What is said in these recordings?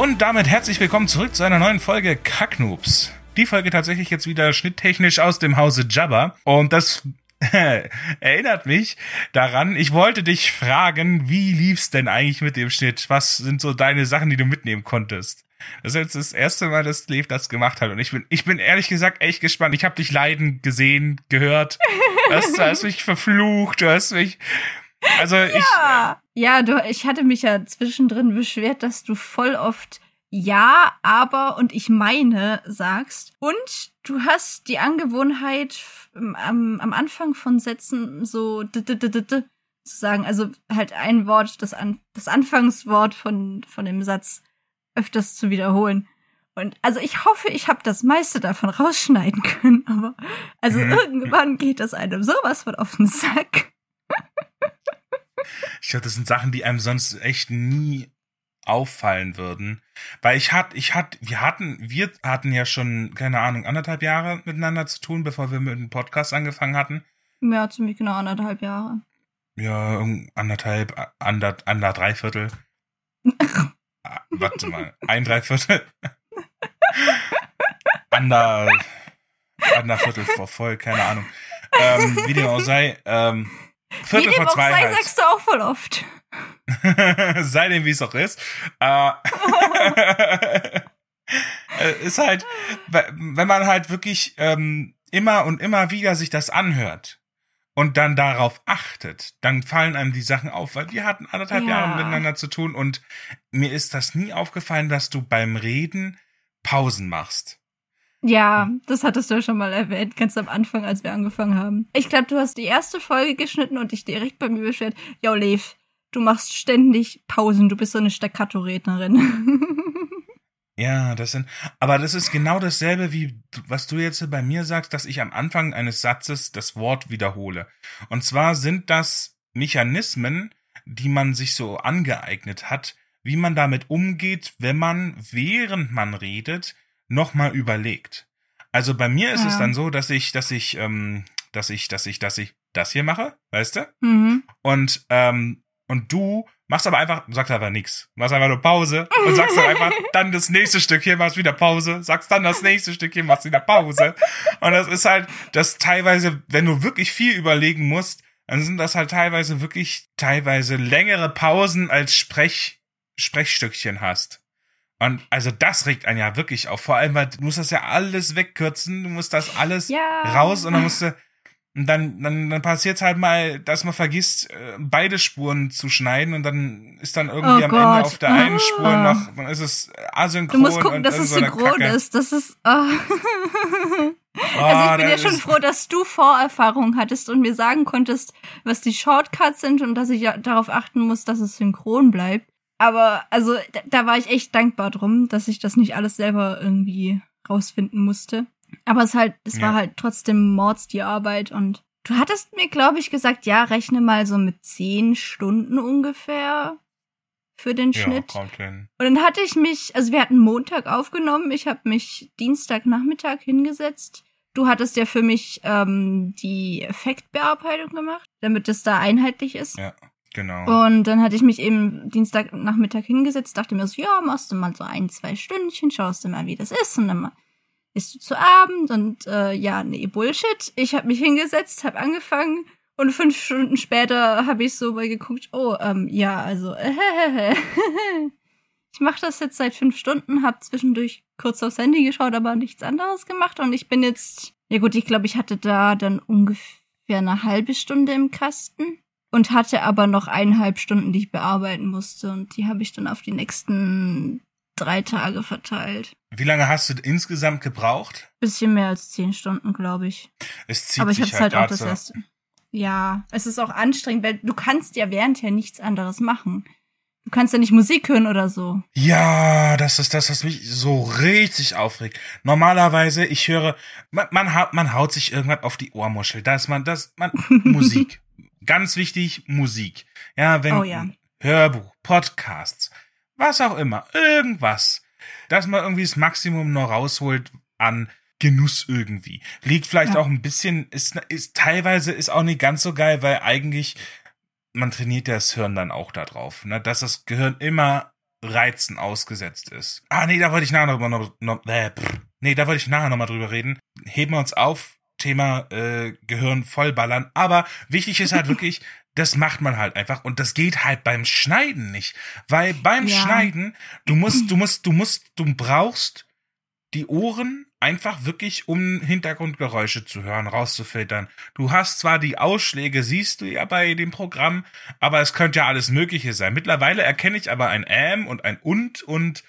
Und damit herzlich willkommen zurück zu einer neuen Folge Kacknoobs. Die Folge tatsächlich jetzt wieder schnitttechnisch aus dem Hause Jabba. Und das erinnert mich daran, ich wollte dich fragen, wie lief's denn eigentlich mit dem Schnitt? Was sind so deine Sachen, die du mitnehmen konntest? Das ist jetzt das erste Mal, dass Lev das gemacht hat. Und ich bin, ich bin ehrlich gesagt echt gespannt. Ich habe dich leiden gesehen, gehört. Du hast, du hast mich verflucht, du hast mich. Also ich. Ja, ja du, ich hatte mich ja zwischendrin beschwert, dass du voll oft ja, aber und ich meine sagst. Und du hast die Angewohnheit, am, am Anfang von Sätzen so d -d -d -d zu sagen, also halt ein Wort, das, An das Anfangswort von, von dem Satz öfters zu wiederholen. Und also ich hoffe, ich habe das meiste davon rausschneiden können, aber also mhm. irgendwann geht das einem sowas von auf den Sack. Ich glaube, das sind Sachen, die einem sonst echt nie auffallen würden. Weil ich hatte, ich hatte, wir hatten, wir hatten ja schon, keine Ahnung, anderthalb Jahre miteinander zu tun, bevor wir mit dem Podcast angefangen hatten. Ja, ziemlich genau anderthalb Jahre. Ja, anderthalb, ander, ander Dreiviertel. Ah, warte mal, ein Dreiviertel. ander, ander Viertel vor voll, keine Ahnung. Ähm, wie dem auch sei, ähm, Viertel vor zwei halt. sagst du auch voll oft. sei dem wie es auch ist. Äh, ist halt, wenn man halt wirklich ähm, immer und immer wieder sich das anhört und dann darauf achtet, dann fallen einem die Sachen auf, weil wir hatten anderthalb ja. Jahre miteinander zu tun und mir ist das nie aufgefallen, dass du beim Reden Pausen machst. Ja, das hattest du ja schon mal erwähnt, ganz am Anfang, als wir angefangen haben. Ich glaube, du hast die erste Folge geschnitten und dich direkt bei mir beschwert. Ja, Lev, du machst ständig Pausen, du bist so eine Staccato-Rednerin. ja, das sind, aber das ist genau dasselbe, wie was du jetzt bei mir sagst, dass ich am Anfang eines Satzes das Wort wiederhole. Und zwar sind das Mechanismen, die man sich so angeeignet hat, wie man damit umgeht, wenn man, während man redet, nochmal überlegt. Also bei mir ist ja. es dann so, dass ich, dass ich, ähm, dass ich, dass ich, dass ich das hier mache, weißt du? Mhm. Und ähm, und du machst aber einfach, sagst einfach nichts. Machst einfach nur Pause und sagst dann einfach dann das nächste Stück hier, machst wieder Pause, sagst dann das nächste Stück hier, machst wieder Pause. Und das ist halt, das teilweise, wenn du wirklich viel überlegen musst, dann sind das halt teilweise wirklich teilweise längere Pausen als Sprech, Sprechstückchen hast. Und also das regt einen ja wirklich auf. Vor allem, weil du musst das ja alles wegkürzen, du musst das alles ja. raus und dann musst du und dann, dann, dann passiert halt mal, dass man vergisst, äh, beide Spuren zu schneiden und dann ist dann irgendwie oh am Gott. Ende auf der einen Spur ah. noch, dann ist es asynchron. Du musst gucken, dass es synchron Kacke. ist. Das ist. Oh. oh also ich bin ja schon froh, dass du Vorerfahrung hattest und mir sagen konntest, was die Shortcuts sind und dass ich ja darauf achten muss, dass es synchron bleibt. Aber also da, da war ich echt dankbar drum, dass ich das nicht alles selber irgendwie rausfinden musste. Aber es halt, es ja. war halt trotzdem Mords die Arbeit und du hattest mir, glaube ich, gesagt, ja, rechne mal so mit zehn Stunden ungefähr für den Schnitt. Ja, kommt hin. Und dann hatte ich mich, also wir hatten Montag aufgenommen, ich habe mich Dienstagnachmittag hingesetzt. Du hattest ja für mich ähm, die Effektbearbeitung gemacht, damit es da einheitlich ist. Ja. Genau. Und dann hatte ich mich eben Dienstagnachmittag hingesetzt, dachte mir so, ja, machst du mal so ein, zwei Stündchen, schaust du mal, wie das ist und dann mal isst du zu Abend und äh, ja, nee, Bullshit. Ich habe mich hingesetzt, habe angefangen und fünf Stunden später habe ich so mal geguckt, oh, ähm, ja, also äh, ich mache das jetzt seit fünf Stunden, habe zwischendurch kurz aufs Handy geschaut, aber nichts anderes gemacht und ich bin jetzt, ja gut, ich glaube, ich hatte da dann ungefähr eine halbe Stunde im Kasten und hatte aber noch eineinhalb Stunden, die ich bearbeiten musste und die habe ich dann auf die nächsten drei Tage verteilt. Wie lange hast du insgesamt gebraucht? Bisschen mehr als zehn Stunden, glaube ich. Es zieht Aber ich habe halt, halt auch das erste. Ja, es ist auch anstrengend, weil du kannst ja während ja nichts anderes machen. Du kannst ja nicht Musik hören oder so. Ja, das ist das, was mich so richtig aufregt. Normalerweise, ich höre, man, man, man haut sich irgendwann auf die Ohrmuschel. Da ist man, das, man, Musik. Ganz wichtig, Musik. Ja, wenn, oh, ja. Hörbuch, Podcasts, was auch immer, irgendwas, dass man irgendwie das Maximum noch rausholt an Genuss irgendwie. Liegt vielleicht ja. auch ein bisschen, ist, ist teilweise ist auch nicht ganz so geil, weil eigentlich man trainiert das Hirn dann auch da drauf, ne? dass das Gehirn immer Reizen ausgesetzt ist. Ah, nee, da wollte ich nachher noch, noch, noch äh, pff, nee, da wollte ich nachher noch mal drüber reden. Heben wir uns auf, Thema äh, Gehirn vollballern. Aber wichtig ist halt wirklich, das macht man halt einfach und das geht halt beim Schneiden nicht, weil beim ja. Schneiden du musst, du musst, du musst, du brauchst die Ohren einfach wirklich, um Hintergrundgeräusche zu hören, rauszufiltern. Du hast zwar die Ausschläge, siehst du ja bei dem Programm, aber es könnte ja alles Mögliche sein. Mittlerweile erkenne ich aber ein Ähm und ein Und und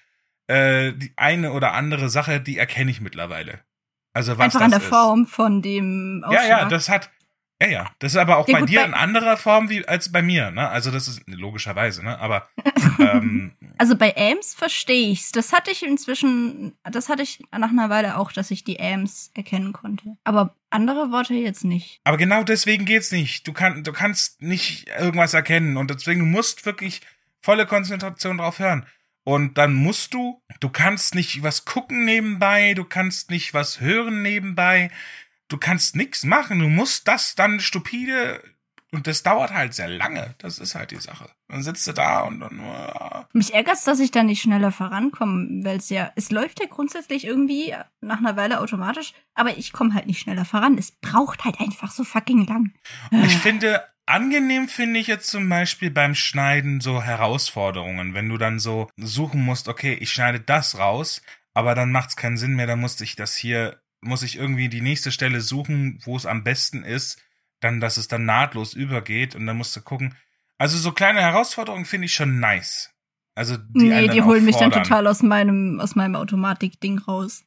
äh, die eine oder andere Sache, die erkenne ich mittlerweile. Also was Einfach das an der ist. Form von dem Ausschlag. Ja, ja, das hat, ja, ja. Das ist aber auch ja, bei gut, dir bei in anderer Form wie als bei mir, ne? Also das ist logischerweise, ne? Aber ähm, also bei Ames verstehe ich's. Das hatte ich inzwischen, das hatte ich nach einer Weile auch, dass ich die Ames erkennen konnte. Aber andere Worte jetzt nicht. Aber genau deswegen geht's nicht. Du kannst, du kannst nicht irgendwas erkennen und deswegen musst wirklich volle Konzentration drauf hören. Und dann musst du, du kannst nicht was gucken nebenbei, du kannst nicht was hören nebenbei du kannst nichts machen. Du musst das dann stupide und das dauert halt sehr lange. Das ist halt die Sache. Dann sitzt du da und dann. Uh. Mich ärgert's, dass ich da nicht schneller vorankomme, weil es ja, es läuft ja grundsätzlich irgendwie nach einer Weile automatisch, aber ich komme halt nicht schneller voran. Es braucht halt einfach so fucking lang. Ich finde, angenehm finde ich jetzt zum Beispiel beim Schneiden so Herausforderungen, wenn du dann so suchen musst, okay, ich schneide das raus, aber dann macht's keinen Sinn mehr, dann musste ich das hier muss ich irgendwie die nächste Stelle suchen, wo es am besten ist, dann, dass es dann nahtlos übergeht und dann musst du gucken. Also so kleine Herausforderungen finde ich schon nice. Also die Nee, die holen mich dann total aus meinem, aus meinem Automatik-Ding raus.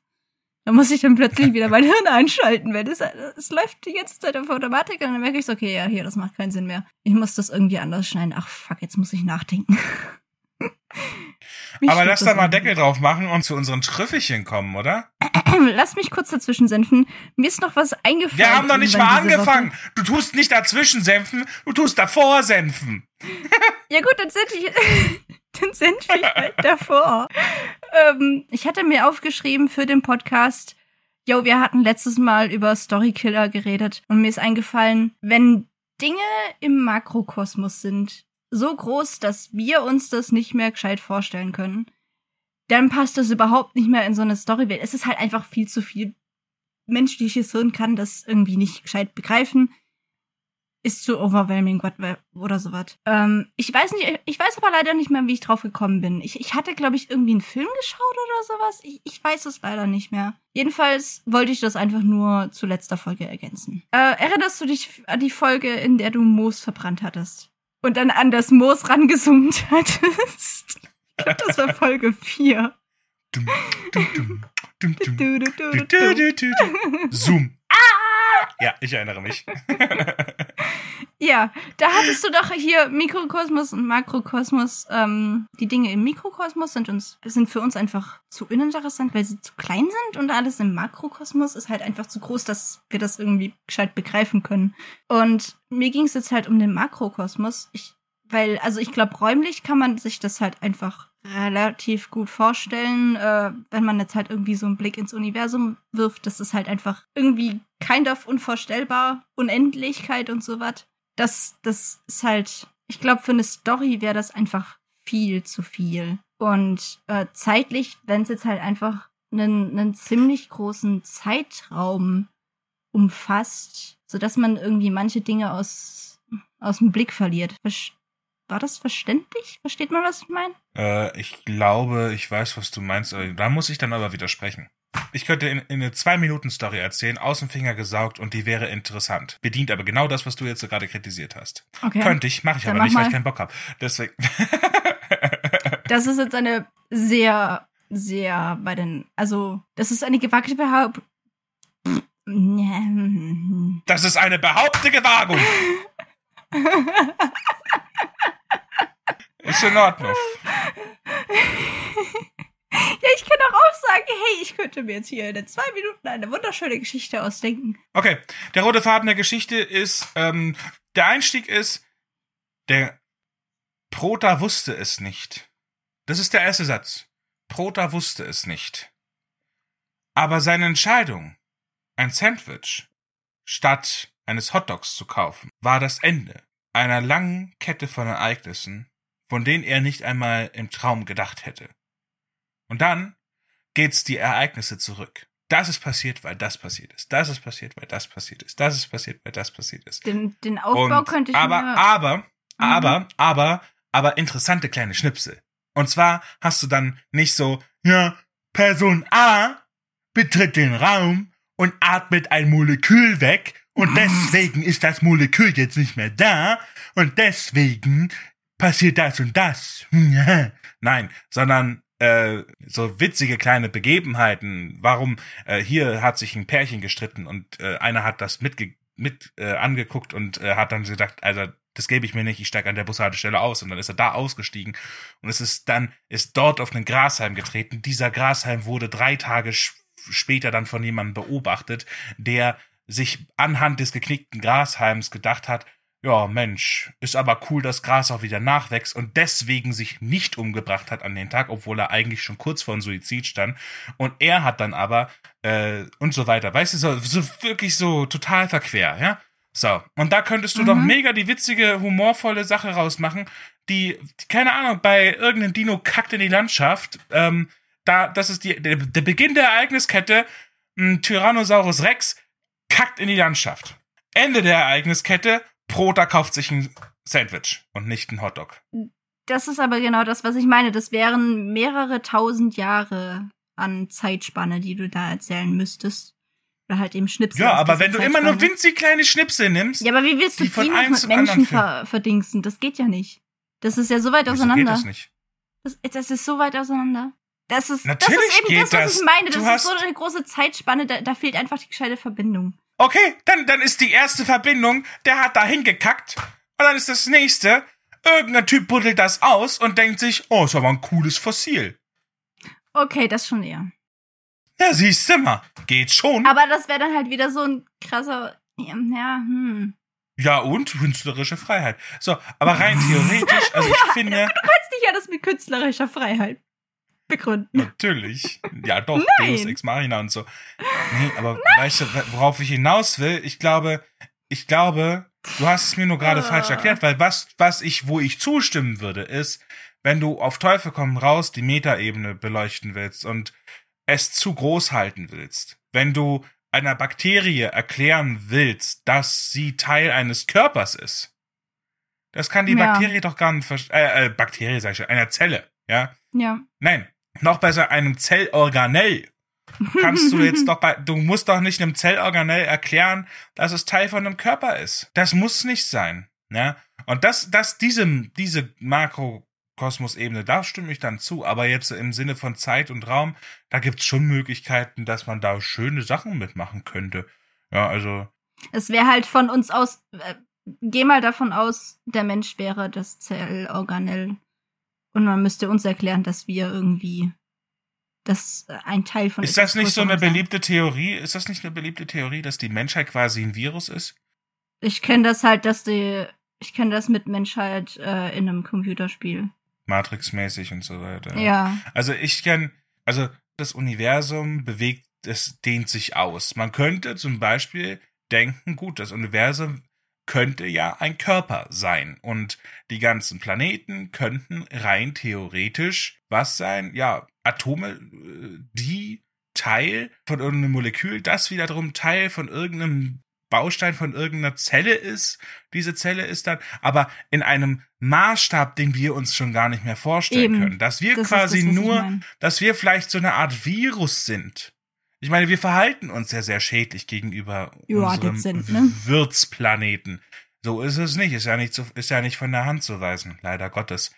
Da muss ich dann plötzlich wieder mein Hirn einschalten, weil es, es läuft die ganze Zeit auf Automatik und dann merke ich so, okay, ja, hier, das macht keinen Sinn mehr. Ich muss das irgendwie anders schneiden. Ach, fuck, jetzt muss ich nachdenken. Aber lass da mal Deckel drauf machen und zu unseren Trüffelchen kommen, oder? Lass mich kurz dazwischen senfen. Mir ist noch was eingefallen. Wir haben noch nicht mal angefangen. Woche. Du tust nicht dazwischen senfen, du tust davor senfen. ja gut, dann senfe ich, dann senfe ich halt davor. Ähm, ich hatte mir aufgeschrieben für den Podcast, yo, wir hatten letztes Mal über Storykiller geredet und mir ist eingefallen, wenn Dinge im Makrokosmos sind, so groß, dass wir uns das nicht mehr gescheit vorstellen können, dann passt das überhaupt nicht mehr in so eine Storywelt. Es ist halt einfach viel zu viel. Menschliches Hirn kann das irgendwie nicht gescheit begreifen. Ist zu overwhelming oder sowas. Ähm, ich weiß nicht, ich weiß aber leider nicht mehr, wie ich drauf gekommen bin. Ich, ich hatte, glaube ich, irgendwie einen Film geschaut oder sowas. Ich, ich weiß es leider nicht mehr. Jedenfalls wollte ich das einfach nur zu letzter Folge ergänzen. Äh, erinnerst du dich an die Folge, in der du Moos verbrannt hattest? Und dann an das Moos rangezoomt hattest. Ich glaube, das war Folge 4. Zoom. Ja, ich erinnere mich. ja, da hattest du doch hier Mikrokosmos und Makrokosmos. Ähm, die Dinge im Mikrokosmos sind uns sind für uns einfach zu uninteressant, weil sie zu klein sind und alles im Makrokosmos ist halt einfach zu groß, dass wir das irgendwie gescheit begreifen können. Und mir ging es jetzt halt um den Makrokosmos. Ich, weil, also ich glaube, räumlich kann man sich das halt einfach relativ gut vorstellen, äh, wenn man jetzt halt irgendwie so einen Blick ins Universum wirft. Das ist halt einfach irgendwie kind of unvorstellbar. Unendlichkeit und sowas. Das, das ist halt, ich glaube, für eine Story wäre das einfach viel zu viel. Und äh, zeitlich, wenn es jetzt halt einfach einen, einen ziemlich großen Zeitraum umfasst, sodass man irgendwie manche Dinge aus, aus dem Blick verliert. War das verständlich? Versteht man, was ich meine? Äh, ich glaube, ich weiß, was du meinst. Da muss ich dann aber widersprechen. Ich könnte in, in eine zwei-Minuten-Story erzählen, aus dem Finger gesaugt und die wäre interessant. Bedient aber genau das, was du jetzt gerade kritisiert hast. Okay. Könnte ich, mache ich dann aber mach nicht, weil ich keinen Bock habe. Deswegen. das ist jetzt eine sehr, sehr bei den, also, das ist eine gewagte Behauptung. Das ist eine behauptete Wagung. Ist in Ordnung. Ja, ich kann auch, auch sagen, hey, ich könnte mir jetzt hier in zwei Minuten eine wunderschöne Geschichte ausdenken. Okay, der rote Faden der Geschichte ist, ähm, der Einstieg ist, der Prota wusste es nicht. Das ist der erste Satz. Prota wusste es nicht. Aber seine Entscheidung, ein Sandwich statt eines Hotdogs zu kaufen, war das Ende einer langen Kette von Ereignissen, von denen er nicht einmal im Traum gedacht hätte. Und dann geht's die Ereignisse zurück. Das ist passiert, weil das passiert ist. Das ist passiert, weil das passiert ist. Das ist passiert, weil das passiert ist. Den, den Aufbau Und, könnte ich aber, mir... aber, Mhm. aber, aber, aber interessante kleine Schnipsel. Und zwar hast du dann nicht so, ja, Person A betritt den Raum und atmet ein Molekül weg und deswegen ist das Molekül jetzt nicht mehr da und deswegen passiert das und das. Nein, sondern äh, so witzige kleine Begebenheiten. Warum äh, hier hat sich ein Pärchen gestritten und äh, einer hat das mitge mit äh, angeguckt und äh, hat dann gesagt, also das gebe ich mir nicht, ich steige an der Bushaltestelle aus und dann ist er da ausgestiegen und es ist dann ist dort auf einen Grashalm getreten. Dieser Grashalm wurde drei Tage später dann von jemandem beobachtet, der sich anhand des geknickten Grashalms gedacht hat, ja, Mensch, ist aber cool, dass Gras auch wieder nachwächst und deswegen sich nicht umgebracht hat an den Tag, obwohl er eigentlich schon kurz vor dem Suizid stand. Und er hat dann aber äh, und so weiter. Weißt du, so, so wirklich so total verquer, ja? So, und da könntest du mhm. doch mega die witzige, humorvolle Sache rausmachen, die, keine Ahnung, bei irgendeinem Dino kackt in die Landschaft, ähm, da, das ist die, der, der Beginn der Ereigniskette, ein Tyrannosaurus Rex kackt in die Landschaft. Ende der Ereigniskette, Prota kauft sich ein Sandwich und nicht ein Hotdog. Das ist aber genau das, was ich meine. Das wären mehrere tausend Jahre an Zeitspanne, die du da erzählen müsstest. Oder halt eben Schnipsel. Ja, aber wenn du immer nur winzig kleine Schnipsel nimmst. Ja, aber wie willst du die von mit Menschen ver verdingsten? Das geht ja nicht. Das ist ja so weit auseinander. Geht das nicht? Das, das ist so weit auseinander. Das ist, Natürlich das ist eben geht das, was das. ich meine. Du Das hast- ist so eine große Zeitspanne, da, da fehlt einfach die gescheite Verbindung. Okay, dann, dann ist die erste Verbindung, der hat da hingekackt. Und dann ist das nächste, irgendein Typ buddelt das aus und denkt sich, oh, ist aber ein cooles Fossil. Okay, das schon eher. Ja, siehst du mal, geht schon. Aber das wäre dann halt wieder so ein krasser, ja, ja, hm. Ja, und künstlerische Freiheit. So, aber rein theoretisch, also ich finde, Du kannst nicht alles mit künstlerischer Freiheit begründen. natürlich, ja doch, Nein. Deus Ex Machina und so. Nee, aber weißt du, worauf ich hinaus will? Ich glaube, ich glaube, du hast es mir nur gerade Ah. falsch erklärt, weil was, was ich, wo ich zustimmen würde, ist, wenn du auf Teufel komm raus die Metaebene beleuchten willst und es zu groß halten willst, wenn du einer Bakterie erklären willst, dass sie Teil eines Körpers ist, das kann die Ja. Bakterie doch gar nicht verstehen. Äh, äh, Bakterie, sag ich schon, einer Zelle, ja? Ja. Nein, noch besser einem Zellorganell. Kannst du jetzt doch bei, du musst doch nicht einem Zellorganell erklären, dass es Teil von einem Körper ist. Das muss nicht sein, ja? Und das, das, diese, diese Makrokosmos-Ebene, da stimme ich dann zu. Aber jetzt im Sinne von Zeit und Raum, da gibt's schon Möglichkeiten, dass man da schöne Sachen mitmachen könnte. Ja, also, Es wäre halt von uns aus, äh, geh mal davon aus, der Mensch wäre das Zellorganell. Und man müsste uns erklären, dass wir irgendwie, dass äh, ein Teil von ist das nicht so eine beliebte Theorie? Ist das nicht eine beliebte Theorie, dass die Menschheit quasi ein Virus ist? Ich kenne das halt, dass die, ich kenne das mit Menschheit äh, in einem Computerspiel. Matrix-mäßig und so weiter. Ja. Also ich kann, also das Universum bewegt, es dehnt sich aus. Man könnte zum Beispiel denken, gut, das Universum könnte ja ein Körper sein und die ganzen Planeten könnten rein theoretisch was sein? Ja, Atome, äh, die Teil von irgendeinem Molekül, das wiederum Teil von irgendeinem Baustein von irgendeiner Zelle ist. Diese Zelle ist dann, aber in einem Maßstab, den wir uns schon gar nicht mehr vorstellen Eben. können. Dass wir Das quasi das, nur, dass wir vielleicht so eine Art Virus sind. Ich meine, wir verhalten uns ja sehr schädlich gegenüber Ja, unserem sind, ne? Wirtsplaneten. So ist es nicht. Ist ja nicht, so, ist ja nicht von der Hand zu weisen, leider Gottes.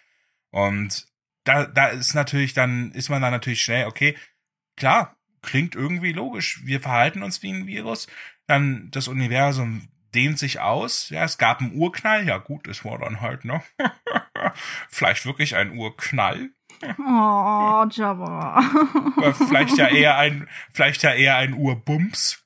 Und da, da ist natürlich dann, ist man dann natürlich schnell, okay, klar, klingt irgendwie logisch. Wir verhalten uns wie ein Virus. Dann das Universum dehnt sich aus. Ja, es gab einen Urknall. Ja, gut, es war dann halt, ne? Vielleicht wirklich ein Urknall. Oh, Jabba. Vielleicht ja eher ein, vielleicht ja eher ein Urbums.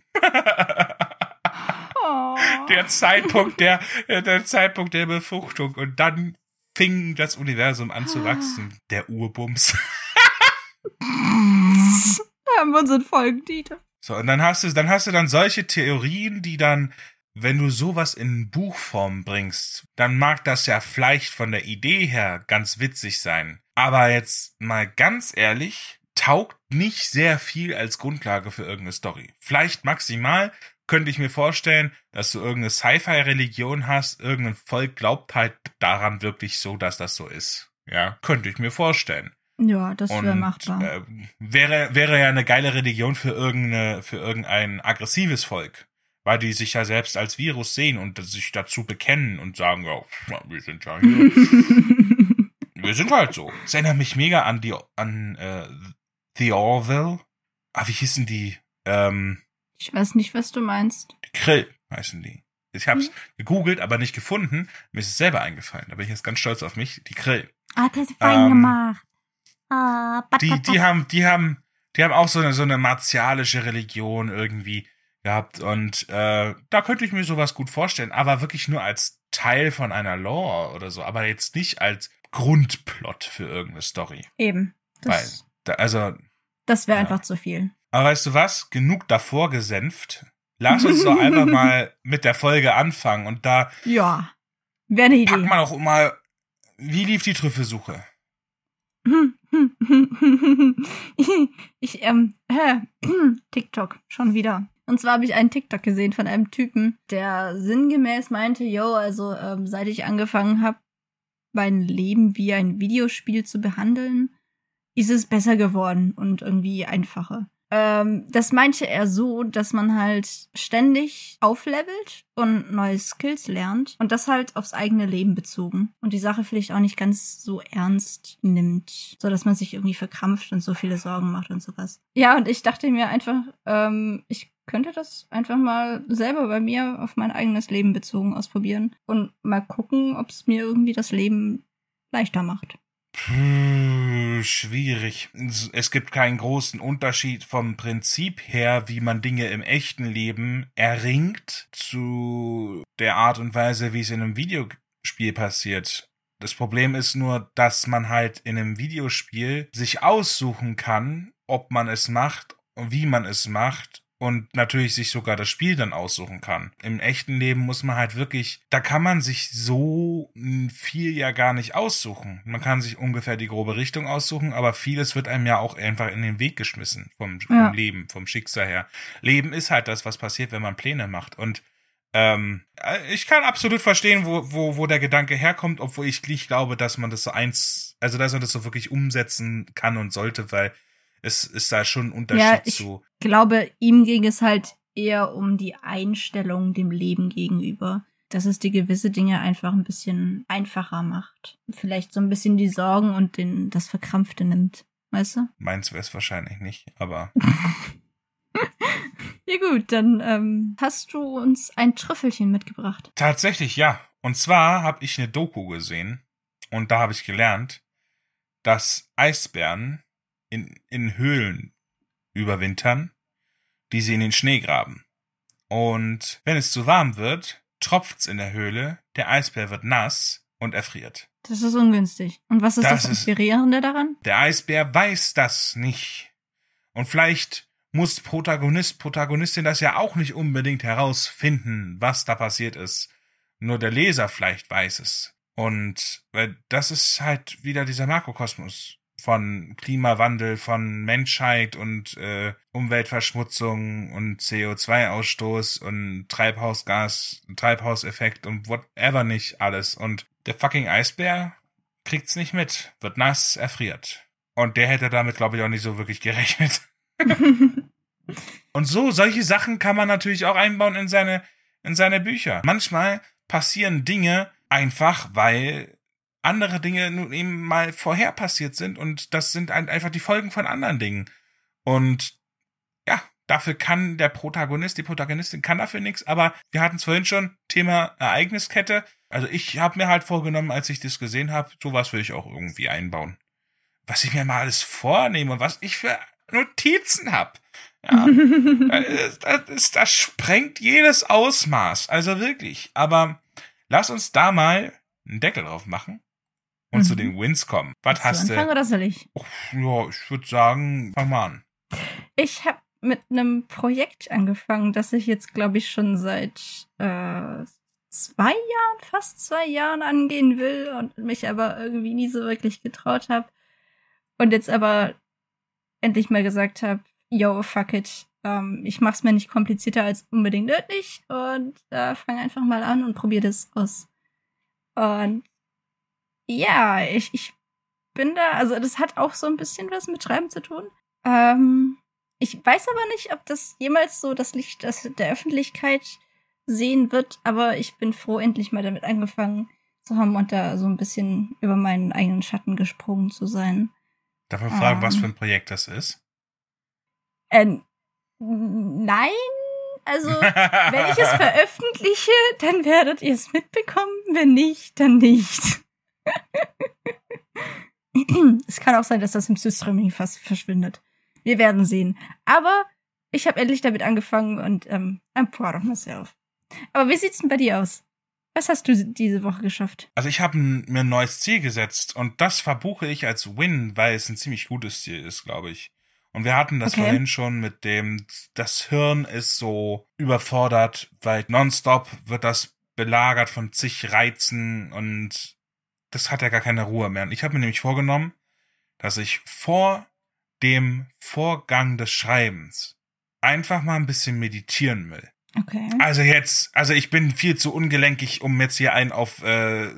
Oh. Der Zeitpunkt der, der Zeitpunkt der Befruchtung. Und dann fing das Universum an zu wachsen. Der Urbums. Haben wir unseren Folgentitel. So, und dann hast du, dann hast du dann solche Theorien, die dann wenn du sowas in Buchform bringst, dann mag das ja vielleicht von der Idee her ganz witzig sein. Aber jetzt mal ganz ehrlich, taugt nicht sehr viel als Grundlage für irgendeine Story. Vielleicht maximal könnte ich mir vorstellen, dass du irgendeine Sci-Fi-Religion hast, irgendein Volk glaubt halt daran wirklich so, dass das so ist. Ja, könnte ich mir vorstellen. Ja, das wäre machbar. Äh, wäre, wäre ja eine geile Religion für irgendeine, für irgendein aggressives Volk. Weil die sich ja selbst als Virus sehen und sich dazu bekennen und sagen, ja, wir sind ja hier. wir sind halt so. Das erinnert mich mega an die, an, äh, The Orville. Ah, wie hießen die? Ähm, ich weiß nicht, was du meinst. Krill heißen die. Ich hab's hm? gegoogelt, aber nicht gefunden. Mir ist es selber eingefallen. Da bin ich jetzt ganz stolz auf mich. Die Krill. Ah, das ist fein ähm, gemacht. Ah, bat, die, die haben, die haben, die haben auch so eine, so eine martialische Religion irgendwie gehabt und äh, da könnte ich mir sowas gut vorstellen, aber wirklich nur als Teil von einer Lore oder so, aber jetzt nicht als Grundplot für irgendeine Story. Eben. Das, Weil, da, also. Das wäre ja. einfach zu viel. Aber weißt du was? Genug davor gesänft. Lass uns doch einfach mal mit der Folge anfangen und da. Ja. Wäre eine Idee. Pack mal auch mal. Wie lief die Trüffelsuche? ich, ähm, äh, TikTok, schon wieder. Und zwar habe ich einen TikTok gesehen von einem Typen, der sinngemäß meinte, yo, also ähm, seit ich angefangen habe, mein Leben wie ein Videospiel zu behandeln, ist es besser geworden und irgendwie einfacher. Ähm, das meinte er so, dass man halt ständig auflevelt und neue Skills lernt und das halt aufs eigene Leben bezogen und die Sache vielleicht auch nicht ganz so ernst nimmt, so dass man sich irgendwie verkrampft und so viele Sorgen macht und sowas. Ja, und ich dachte mir einfach, ähm, ich könnte das einfach mal selber bei mir auf mein eigenes Leben bezogen ausprobieren und mal gucken, ob es mir irgendwie das Leben leichter macht. Puh, schwierig. Es gibt keinen großen Unterschied vom Prinzip her, wie man Dinge im echten Leben erringt, zu der Art und Weise, wie es in einem Videospiel passiert. Das Problem ist nur, dass man halt in einem Videospiel sich aussuchen kann, ob man es macht und wie man es macht und natürlich sich sogar das Spiel dann aussuchen kann. Im echten Leben muss man halt wirklich, da kann man sich so viel ja gar nicht aussuchen. Man kann sich ungefähr die grobe Richtung aussuchen, aber vieles wird einem ja auch einfach in den Weg geschmissen vom, vom ja. Leben, vom Schicksal her. Leben ist halt das, was passiert, wenn man Pläne macht und ähm, ich kann absolut verstehen, wo, wo, wo der Gedanke herkommt, obwohl ich nicht glaube, dass man das so eins, also dass man das so wirklich umsetzen kann und sollte, weil es ist da schon ein Unterschied ja, ich zu. Ich glaube, ihm ging es halt eher um die Einstellung dem Leben gegenüber. Dass es die gewisse Dinge einfach ein bisschen einfacher macht. Vielleicht so ein bisschen die Sorgen und den, das Verkrampfte nimmt. Weißt du? Meins wäre es wahrscheinlich nicht, aber. ja gut, dann ähm, hast du uns ein Trüffelchen mitgebracht. Tatsächlich, ja. Und zwar habe ich eine Doku gesehen und da habe ich gelernt, dass Eisbären in, in Höhlen überwintern, die sie in den Schnee graben. Und wenn es zu warm wird, tropft's in der Höhle, der Eisbär wird nass und erfriert. Das ist ungünstig. Und was ist das, das Inspirierende ist, daran? Der Eisbär weiß das nicht. Und vielleicht muss Protagonist, Protagonistin das ja auch nicht unbedingt herausfinden, was da passiert ist. Nur der Leser vielleicht weiß es. Und weil das ist halt wieder dieser Makrokosmos von Klimawandel, von Menschheit und äh, Umweltverschmutzung und CO2-Ausstoß und Treibhausgas, Treibhauseffekt und whatever nicht alles. Und der fucking Eisbär kriegt's nicht mit, wird nass, erfriert. Und der hätte damit, glaube ich, auch nicht so wirklich gerechnet. und so, solche Sachen kann man natürlich auch einbauen in seine, in seine Bücher. Manchmal passieren Dinge einfach, weil andere Dinge nun eben mal vorher passiert sind und das sind einfach die Folgen von anderen Dingen. Und ja, dafür kann der Protagonist, die Protagonistin kann dafür nichts, aber wir hatten es vorhin schon, Thema Ereigniskette. Also ich habe mir halt vorgenommen, als ich das gesehen habe, sowas will ich auch irgendwie einbauen. Was ich mir mal alles vornehme und was ich für Notizen hab. Ja, das, das, das sprengt jedes Ausmaß, also wirklich. Aber lass uns da mal einen Deckel drauf machen und mhm. zu den Wins kommen. Was hast du? Anfangen oder soll ich? Oh, ja, ich würde sagen, fang mal an. Ich habe mit einem Projekt angefangen, das ich jetzt, glaube ich, schon seit äh, zwei Jahren, fast zwei Jahren angehen will und mich aber irgendwie nie so wirklich getraut habe. Und jetzt aber endlich mal gesagt habe, yo, fuck it. Ähm, ich mach's mir nicht komplizierter als unbedingt nötig und äh, fange einfach mal an und probiere das aus. Und ja, ich, ich bin da, also das hat auch so ein bisschen was mit Schreiben zu tun. Ähm, ich weiß aber nicht, ob das jemals so das Licht das der Öffentlichkeit sehen wird, aber ich bin froh, endlich mal damit angefangen zu haben und da so ein bisschen über meinen eigenen Schatten gesprungen zu sein. Darf man fragen, ähm, was für ein Projekt das ist? Äh, nein. Also, wenn ich es veröffentliche, dann werdet ihr es mitbekommen. Wenn nicht, dann nicht. es kann auch sein, dass das im Streaming fast verschwindet. Wir werden sehen. Aber ich habe endlich damit angefangen und ähm, I'm proud of myself. Aber wie sieht's denn bei dir aus? Was hast du diese Woche geschafft? Also ich habe mir ein neues Ziel gesetzt und das verbuche ich als Win, weil es ein ziemlich gutes Ziel ist, glaube ich. Und wir hatten das okay. vorhin schon mit dem, das Hirn ist so überfordert, weil nonstop wird das belagert von zig Reizen und das hat ja gar keine Ruhe mehr. Und ich habe mir nämlich vorgenommen, dass ich vor dem Vorgang des Schreibens einfach mal ein bisschen meditieren will. Okay. Also jetzt, also ich bin viel zu ungelenkig, um jetzt hier einen auf äh,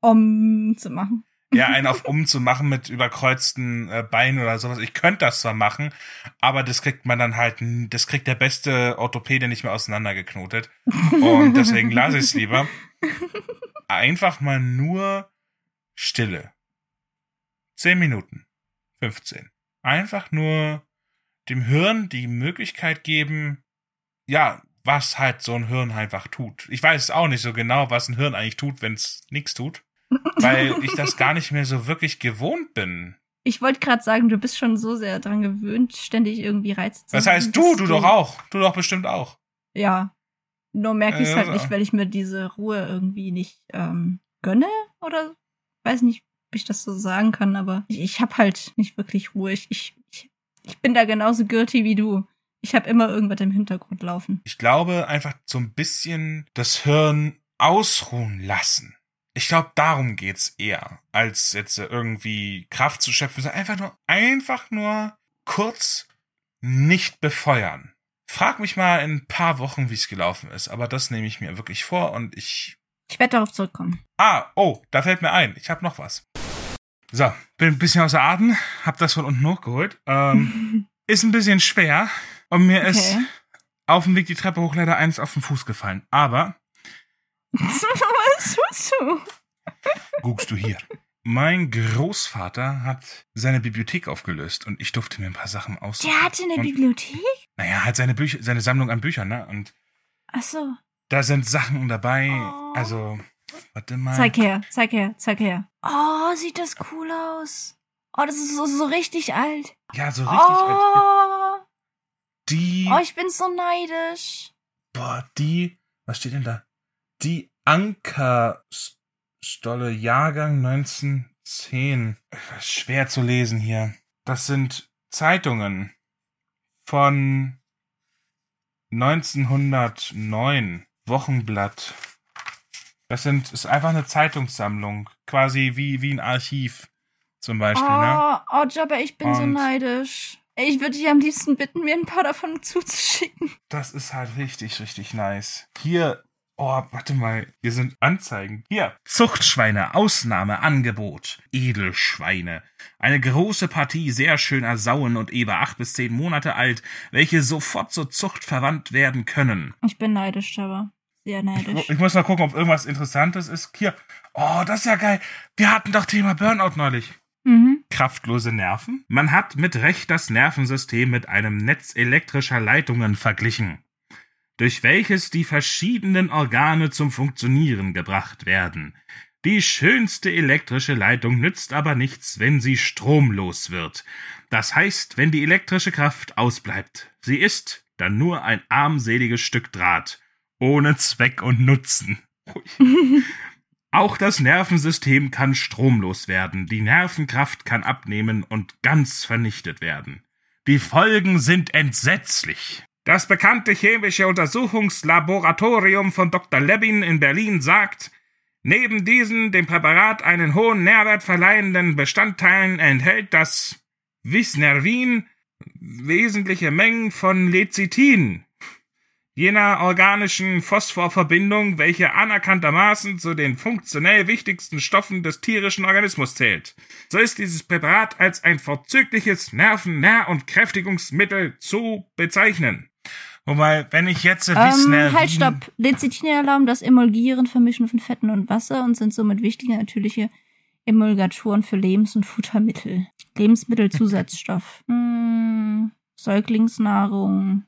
um zu machen. Ja, einen auf um zu machen mit überkreuzten äh, Beinen oder sowas. Ich könnte das zwar machen, aber das kriegt man dann halt, das kriegt der beste Orthopäde nicht mehr auseinandergeknotet. Und deswegen lasse ich es lieber. Einfach mal nur Stille. Zehn Minuten. 15. Einfach nur dem Hirn die Möglichkeit geben, ja, was halt so ein Hirn einfach tut. Ich weiß auch nicht so genau, was ein Hirn eigentlich tut, wenn es nichts tut, weil ich das gar nicht mehr so wirklich gewohnt bin. Ich wollte gerade sagen, du bist schon so sehr daran gewöhnt, ständig irgendwie Reize zu Das heißt, du, du doch auch. Du doch bestimmt auch. Ja. Nur merke ich es halt nicht, weil ich mir diese Ruhe irgendwie nicht ähm, gönne oder weiß nicht, ob ich das so sagen kann, aber ich, ich habe halt nicht wirklich Ruhe. Ich, ich, ich bin da genauso guilty wie du. Ich habe immer irgendwas im Hintergrund laufen. Ich glaube, einfach so ein bisschen das Hirn ausruhen lassen. Ich glaube, darum geht's eher, als jetzt irgendwie Kraft zu schöpfen. Einfach nur, einfach nur kurz nicht befeuern. Frag mich mal in ein paar Wochen, wie es gelaufen ist, aber das nehme ich mir wirklich vor und ich. Ich werde darauf zurückkommen. Ah, oh, da fällt mir ein. Ich habe noch was. So, bin ein bisschen außer Atem, hab das von unten hochgeholt. Ähm, ist ein bisschen schwer und mir okay. ist auf dem Weg die Treppe hoch leider eins auf den Fuß gefallen. Aber. Was tust du? Guckst du hier. Mein Großvater hat seine Bibliothek aufgelöst und ich durfte mir ein paar Sachen aus. Der hatte eine und, Bibliothek? Naja, hat seine Bücher, seine Sammlung an Büchern, ne? Und. Ach so. Da sind Sachen dabei, oh. Also Warte mal. Zeig her, zeig her, zeig her. Oh, sieht das cool aus. Oh, das ist so, so richtig alt. Ja, so richtig oh. alt. Die. Oh, ich bin so neidisch. Boah, die. Was steht denn da? Die Ankerstolle Jahrgang 1910. Schwer zu lesen hier. Das sind Zeitungen von 1909. Wochenblatt. Das sind, ist einfach eine Zeitungssammlung. Quasi wie, wie ein Archiv. Zum Beispiel, oh, ne? Oh, Jabba, ich bin Und so neidisch. Ich würde dich am liebsten bitten, mir ein paar davon zuzuschicken. Das ist halt richtig, richtig nice. Hier, oh, warte mal, hier sind Anzeigen. Hier, Zuchtschweine, Ausnahmeangebot. Edelschweine. Eine große Partie sehr schöner Sauen und Eber, acht bis zehn Monate alt, welche sofort zur Zucht verwandt werden können. Ich bin neidisch, Jabba. Sehr neidisch. Ich, ich, muss mal gucken, ob irgendwas Interessantes ist. Hier. Oh, das ist ja geil. Wir hatten doch Thema Burnout neulich. Mhm. Kraftlose Nerven? Man hat mit Recht das Nervensystem mit einem Netz elektrischer Leitungen verglichen, durch welches die verschiedenen Organe zum Funktionieren gebracht werden. Die schönste elektrische Leitung nützt aber nichts, wenn sie stromlos wird. Das heißt, wenn die elektrische Kraft ausbleibt. Sie ist dann nur ein armseliges Stück Draht ohne Zweck und Nutzen. Auch das Nervensystem kann stromlos werden, die Nervenkraft kann abnehmen und ganz vernichtet werden. Die Folgen sind entsetzlich. Das bekannte chemische Untersuchungslaboratorium von Dr. Lebin in Berlin sagt, neben diesen dem Präparat einen hohen Nährwert verleihenden Bestandteilen enthält das Visnervin wesentliche Mengen von Lecithin, jener organischen Phosphorverbindung, welche anerkanntermaßen zu den funktionell wichtigsten Stoffen des tierischen Organismus zählt. So ist dieses Präparat als ein vorzügliches Nerven-, Nähr- und Kräftigungsmittel zu bezeichnen. Wobei, wenn ich jetzt wissen, ähm, halt, stopp. Lecithin erlauben das Emulgieren, Vermischen von Fetten und Wasser und sind somit wichtige natürliche Emulgatoren für Lebens- und Futtermittel. Lebensmittelzusatzstoff. hm, Säuglingsnahrung,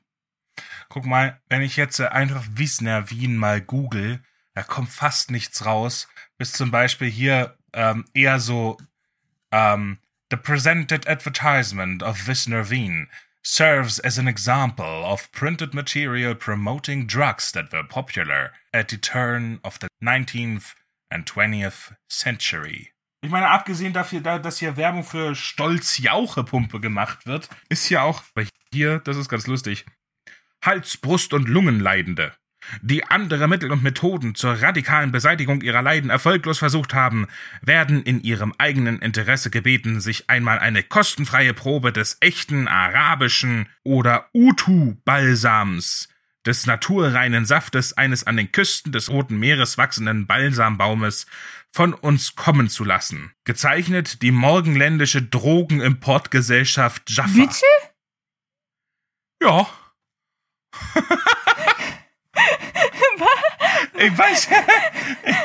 Guck mal, wenn ich jetzt einfach Wiesner Wien mal google, da kommt fast nichts raus. Bis zum Beispiel hier ähm, eher so ähm, The presented advertisement of Wisner Wien serves as an example of printed material promoting drugs that were popular at the turn of the 19th and 20th century. Ich meine, abgesehen dafür, dass hier Werbung für Stolz-Jauche-Pumpe gemacht wird, ist hier auch, hier, das ist ganz lustig, Hals-, Brust- und Lungenleidende, die andere Mittel und Methoden zur radikalen Beseitigung ihrer Leiden erfolglos versucht haben, werden in ihrem eigenen Interesse gebeten, sich einmal eine kostenfreie Probe des echten arabischen oder Utu-Balsams, des naturreinen Saftes eines an den Küsten des Roten Meeres wachsenden Balsambaumes von uns kommen zu lassen. Gezeichnet die morgenländische Drogenimportgesellschaft Jaffa. Bitte? Ja. Ich weiß ja,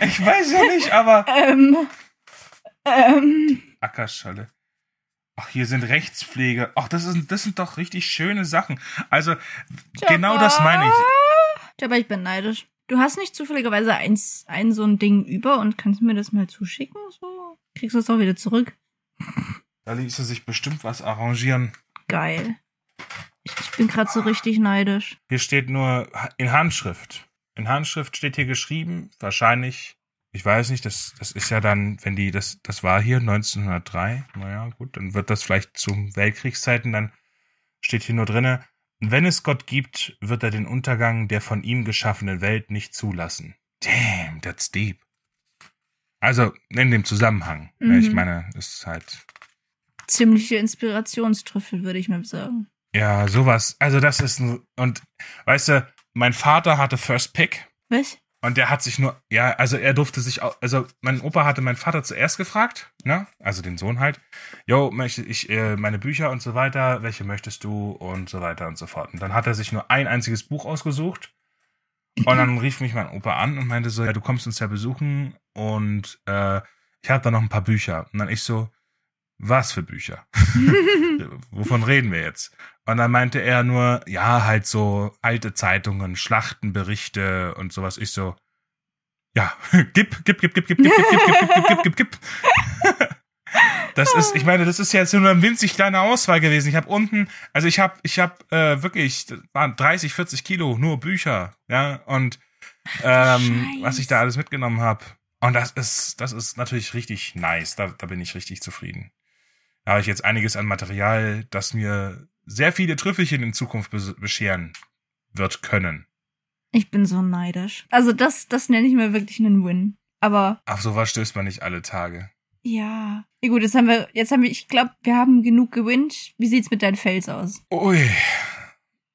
ich, ich, weiß ja nicht, aber. Ähm. Ähm. Ackerschalle. Ach, hier sind Rechtspflege. Ach, das, ist, das sind doch richtig schöne Sachen. Also, Jabba. genau das meine ich. Aber ich bin neidisch. Du hast nicht zufälligerweise eins, ein so ein Ding über und kannst mir das mal zuschicken? So? Kriegst du es auch wieder zurück? Da ließe sich bestimmt was arrangieren. Geil. Ich bin gerade so richtig neidisch. Hier steht nur in Handschrift. In Handschrift steht hier geschrieben, wahrscheinlich, ich weiß nicht, das, das ist ja dann, wenn die, das, das war hier 1903, naja, gut, dann wird das vielleicht zu Weltkriegszeiten, dann steht hier nur drinne, wenn es Gott gibt, wird er den Untergang der von ihm geschaffenen Welt nicht zulassen. Damn, that's deep. Also, in dem Zusammenhang. Mhm. Ich meine, ist halt. Ziemliche Inspirationstrüffel, würde ich mal sagen. Ja, sowas. Also das ist ein, und weißt du, mein Vater hatte First Pick. Was? Und der hat sich nur, ja, also er durfte sich auch, also mein Opa hatte meinen Vater zuerst gefragt, ne, also den Sohn halt, yo, möchte ich äh, meine Bücher und so weiter, welche möchtest du und so weiter und so fort. Und dann hat er sich nur ein einziges Buch ausgesucht und dann rief mich mein Opa an und meinte so, ja, du kommst uns ja besuchen und äh, ich habe da noch ein paar Bücher. Und dann ich so, was für Bücher? Wovon reden wir jetzt? Und dann meinte er nur, ja, halt so alte Zeitungen, Schlachtenberichte und sowas. Ich so, ja, gib, gib, gib, gib, gib, gib, gib, gib, gib, gib, gib, gib, gib. Das ist, ich meine, das ist ja jetzt nur eine winzig kleine Auswahl gewesen. Ich habe unten, also ich habe, ich habe äh, wirklich, waren 30, 40 Kilo nur Bücher, ja, und ähm, was ich da alles mitgenommen habe. Und das ist, das ist natürlich richtig nice. Da, da bin ich richtig zufrieden. Da habe ich jetzt einiges an Material, das mir sehr viele Trüffelchen in Zukunft bescheren wird können. Ich bin so neidisch. Also das, das nenne ich mir wirklich einen Win. Aber. Auf sowas stößt man nicht alle Tage. Ja. Ja gut, jetzt haben wir, jetzt haben wir, ich glaube, wir haben genug gewinnt. Wie sieht's mit deinen Fels aus? Ui.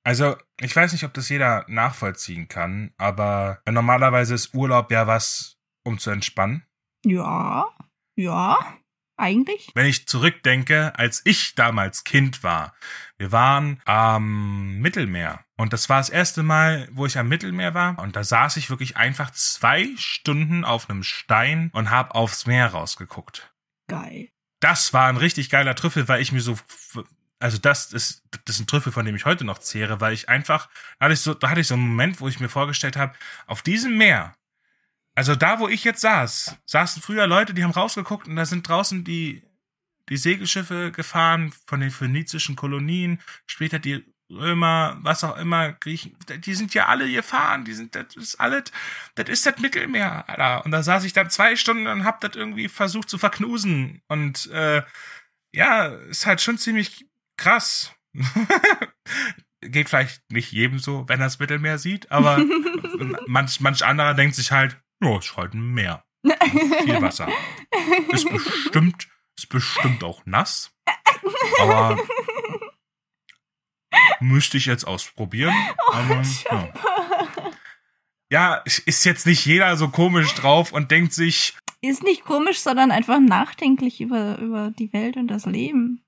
Also, ich weiß nicht, ob das jeder nachvollziehen kann, aber normalerweise ist Urlaub ja was, um zu entspannen. Ja. Ja. Eigentlich? Wenn ich zurückdenke, als ich damals Kind war, wir waren am Mittelmeer. Und das war das erste Mal, wo ich am Mittelmeer war. Und da saß ich wirklich einfach zwei Stunden auf einem Stein und hab aufs Meer rausgeguckt. Geil. Das war ein richtig geiler Trüffel, weil ich mir so, also das ist, das ist ein Trüffel, von dem ich heute noch zehre, weil ich einfach, da hatte ich so, da hatte ich so einen Moment, wo ich mir vorgestellt habe, auf diesem Meer also da, wo ich jetzt saß, saßen früher Leute, die haben rausgeguckt und da sind draußen die, die Segelschiffe gefahren von den phönizischen Kolonien, später die Römer, was auch immer, Griechen, die sind ja alle gefahren, die sind, das ist alles, das ist das Mittelmeer, Alter. Und da saß ich dann zwei Stunden und hab das irgendwie versucht zu verknusen. Und äh, ja, ist halt schon ziemlich krass. Geht vielleicht nicht jedem so, wenn er das Mittelmeer sieht, aber manch, manch anderer denkt sich halt, oh, es ist halt ein Meer. Viel Wasser. Ist bestimmt, ist bestimmt auch nass. Aber müsste ich jetzt ausprobieren. Oh, aber, ja. ja, ist jetzt nicht jeder so komisch drauf und denkt sich. Ist nicht komisch, sondern einfach nachdenklich über, über die Welt und das Leben.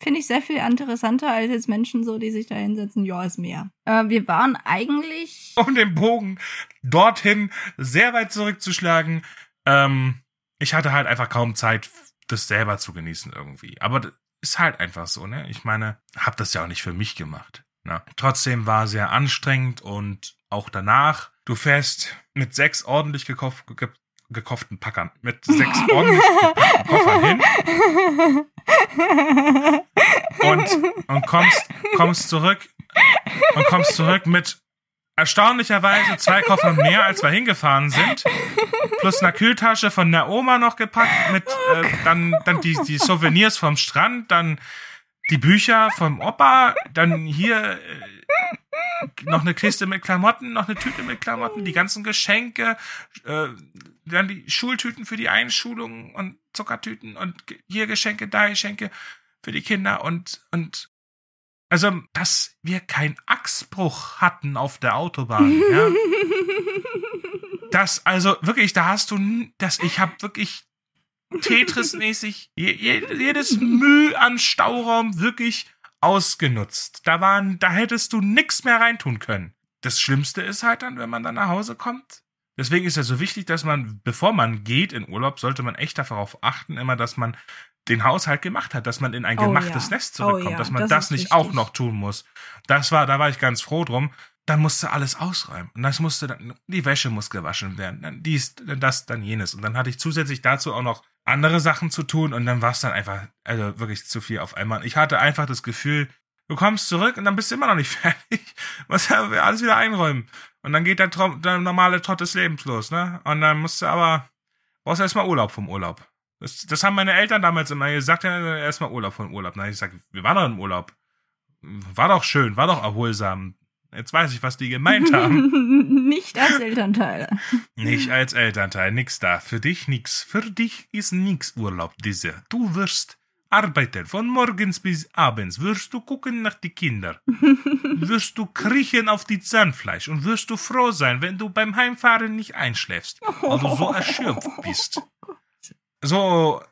Finde ich sehr viel interessanter als jetzt Menschen so, die sich da hinsetzen, ja, ist mehr. Äh, wir waren eigentlich. Um den Bogen dorthin sehr weit zurückzuschlagen, ähm, ich hatte halt einfach kaum Zeit, das selber zu genießen irgendwie. Aber ist halt einfach so, ne? Ich meine, hab das ja auch nicht für mich gemacht. Ne? Trotzdem war sehr anstrengend und auch danach, du fährst mit sechs ordentlich gekauft, ge gekauften Packern, mit sechs ordentlich Koffern hin und, und kommst, kommst zurück und kommst zurück mit erstaunlicherweise zwei Koffer mehr, als wir hingefahren sind. Plus eine Kühltasche von der Oma noch gepackt mit äh, dann, dann die, die Souvenirs vom Strand, dann die Bücher vom Opa, dann hier äh, noch eine Kiste mit Klamotten, noch eine Tüte mit Klamotten, die ganzen Geschenke, äh, dann die Schultüten für die Einschulung und Zuckertüten und hier Geschenke, da Geschenke für die Kinder und, und also, dass wir keinen Achsbruch hatten auf der Autobahn, ja. Das, also wirklich, da hast du, das, ich habe wirklich Tetris-mäßig jedes Müll an Stauraum wirklich ausgenutzt. Da waren, da hättest du nix mehr reintun können. Das Schlimmste ist halt dann, wenn man dann nach Hause kommt. Deswegen ist ja so wichtig, dass man, bevor man geht in Urlaub, sollte man echt darauf achten, immer, dass man den Haushalt gemacht hat, dass man in ein oh gemachtes oh, ja. Nest zurückkommt, oh, ja. dass man das, das nicht wichtig. auch noch tun muss. Das war, da war ich ganz froh drum. Dann musste alles ausräumen. Und das musste dann, die Wäsche muss gewaschen werden. Dann dies, dann das, dann jenes. Und dann hatte ich zusätzlich dazu auch noch andere Sachen zu tun und dann war es dann einfach, also wirklich zu viel auf einmal. Ich hatte einfach das Gefühl, du kommst zurück und dann bist du immer noch nicht fertig. Ja alles wieder einräumen. Und dann geht der, der normale Trott des Lebens los, ne? Und dann musst du aber, brauchst erstmal Urlaub vom Urlaub. Das, das haben meine Eltern damals immer gesagt, erstmal Urlaub von Urlaub. Na, ich sag, wir waren doch im Urlaub. War doch schön, war doch erholsam. Jetzt weiß ich, was die gemeint haben. Nicht als Elternteil. Nicht als Elternteil, nix da. Für dich nix. Für dich ist nix Urlaub, diese. Du wirst arbeiten. Von morgens bis abends wirst du gucken nach die Kinder. wirst du kriechen auf die Zahnfleisch und wirst du froh sein, wenn du beim Heimfahren nicht einschläfst, weil du so erschöpft bist. So,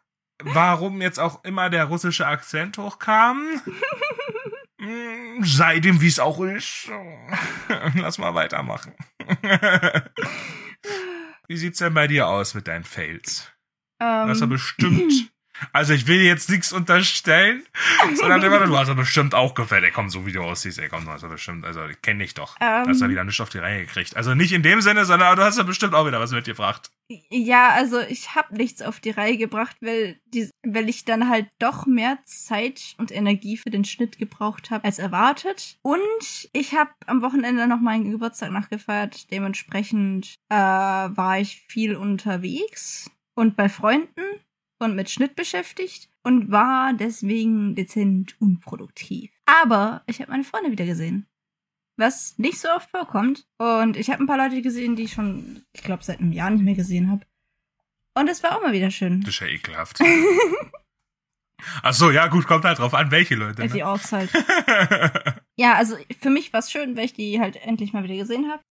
warum jetzt auch immer der russische Akzent hochkam. Hm, sei dem, wie es auch ist. Lass mal weitermachen. wie sieht's denn bei dir aus mit deinen Fails? Um, du hast ja ähm. bestimmt also ich will jetzt nichts unterstellen, sondern du hast ja bestimmt auch gefällt. Ey, komm, so wie du aussiehst, ey, komm, du hast ja bestimmt, also ich kenn dich doch. Um, du hast ja ähm. wieder nichts auf die Reihe gekriegt. Also nicht in dem Sinne, sondern du hast ja bestimmt auch wieder was mitgebracht. Ja, also ich habe nichts auf die Reihe gebracht, weil, die, weil ich dann halt doch mehr Zeit und Energie für den Schnitt gebraucht habe als erwartet. Und ich habe am Wochenende noch meinen Geburtstag nachgefeiert. Dementsprechend äh, war ich viel unterwegs und bei Freunden und mit Schnitt beschäftigt und war deswegen dezent unproduktiv. Aber ich habe meine Freunde wieder gesehen. Was nicht so oft vorkommt. Und ich habe ein paar Leute gesehen, die ich schon, ich glaube, seit einem Jahr nicht mehr gesehen habe. Und es war auch mal wieder schön. Das ist ja ekelhaft. Ach so, ja, gut, kommt halt drauf an, welche Leute. Ne? Die Orks halt. ja, also für mich war es schön, weil ich die halt endlich mal wieder gesehen habe.